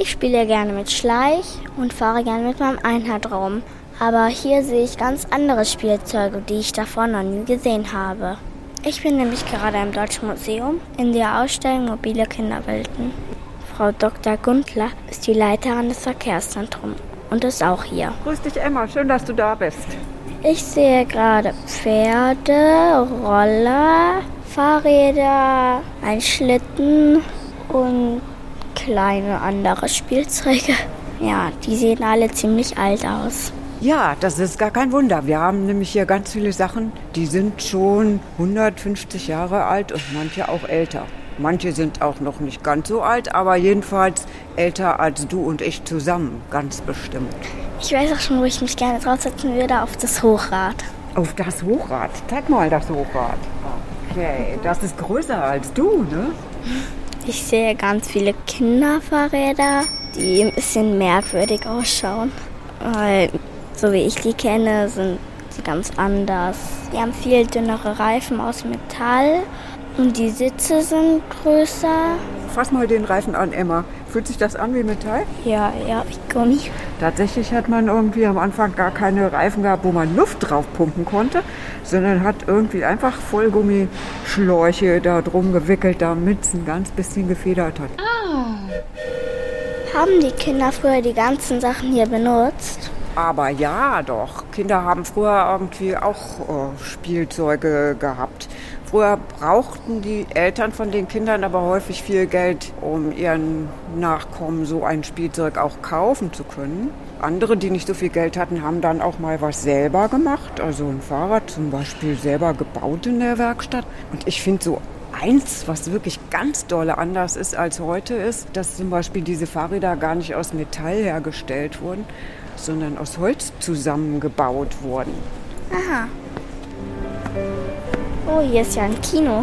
Ich spiele gerne mit Schleich und fahre gerne mit meinem Einheitsraum. Aber hier sehe ich ganz andere Spielzeuge, die ich davor noch nie gesehen habe. Ich bin nämlich gerade im Deutschen Museum in der Ausstellung Mobile Kinderwelten. Frau Dr. Gundler ist die Leiterin des Verkehrszentrums und ist auch hier. Grüß dich, Emma. Schön, dass du da bist. Ich sehe gerade Pferde, Roller, Fahrräder, ein Schlitten und kleine andere Spielzeuge. Ja, die sehen alle ziemlich alt aus. Ja, das ist gar kein Wunder. Wir haben nämlich hier ganz viele Sachen, die sind schon 150 Jahre alt und manche auch älter. Manche sind auch noch nicht ganz so alt, aber jedenfalls älter als du und ich zusammen, ganz bestimmt. Ich weiß auch schon, wo ich mich gerne draufsetzen würde, auf das Hochrad. Auf das Hochrad? Zeig mal das Hochrad. Okay, das ist größer als du, ne? Ich sehe ganz viele Kinderfahrräder, die ein bisschen merkwürdig ausschauen. Weil, so wie ich die kenne, sind sie ganz anders. Die haben viel dünnere Reifen aus Metall und die Sitze sind größer. Fass mal den Reifen an, Emma. Fühlt sich das an wie Metall? Ja, ja, wie Gummi. Tatsächlich hat man irgendwie am Anfang gar keine Reifen gehabt, wo man Luft drauf pumpen konnte, sondern hat irgendwie einfach Vollgummischläuche da drum gewickelt, damit es ein ganz bisschen gefedert hat. Haben die Kinder früher die ganzen Sachen hier benutzt? Aber ja, doch. Kinder haben früher irgendwie auch äh, Spielzeuge gehabt. Früher brauchten die Eltern von den Kindern aber häufig viel Geld, um ihren Nachkommen so ein Spielzeug auch kaufen zu können. Andere, die nicht so viel Geld hatten, haben dann auch mal was selber gemacht. Also ein Fahrrad zum Beispiel selber gebaut in der Werkstatt. Und ich finde so eins, was wirklich ganz dolle anders ist als heute, ist, dass zum Beispiel diese Fahrräder gar nicht aus Metall hergestellt wurden, sondern aus Holz zusammengebaut wurden. Aha. Oh, hier ist ja ein Kino.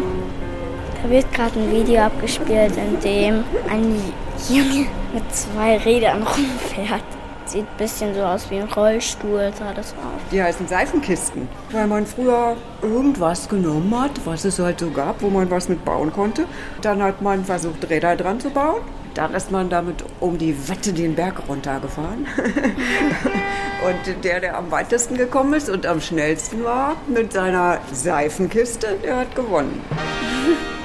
Da wird gerade ein Video abgespielt, in dem ein Junge mit zwei Rädern rumfährt. Sieht ein bisschen so aus wie ein Rollstuhl, sah das aus. Die heißen Seifenkisten, weil man früher irgendwas genommen hat, was es halt so gab, wo man was mit bauen konnte. Dann hat man versucht, Räder dran zu bauen. Dann ist man damit um die Wette den Berg runtergefahren. und der, der am weitesten gekommen ist und am schnellsten war, mit seiner Seifenkiste, der hat gewonnen.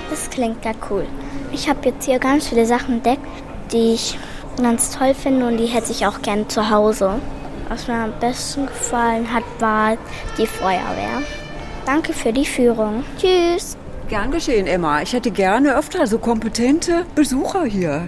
Das klingt ja cool. Ich habe jetzt hier ganz viele Sachen entdeckt, die ich ganz toll finde und die hätte ich auch gerne zu Hause. Was mir am besten gefallen hat, war die Feuerwehr. Danke für die Führung. Tschüss. Gern geschehen, Emma. Ich hätte gerne öfter so kompetente Besucher hier.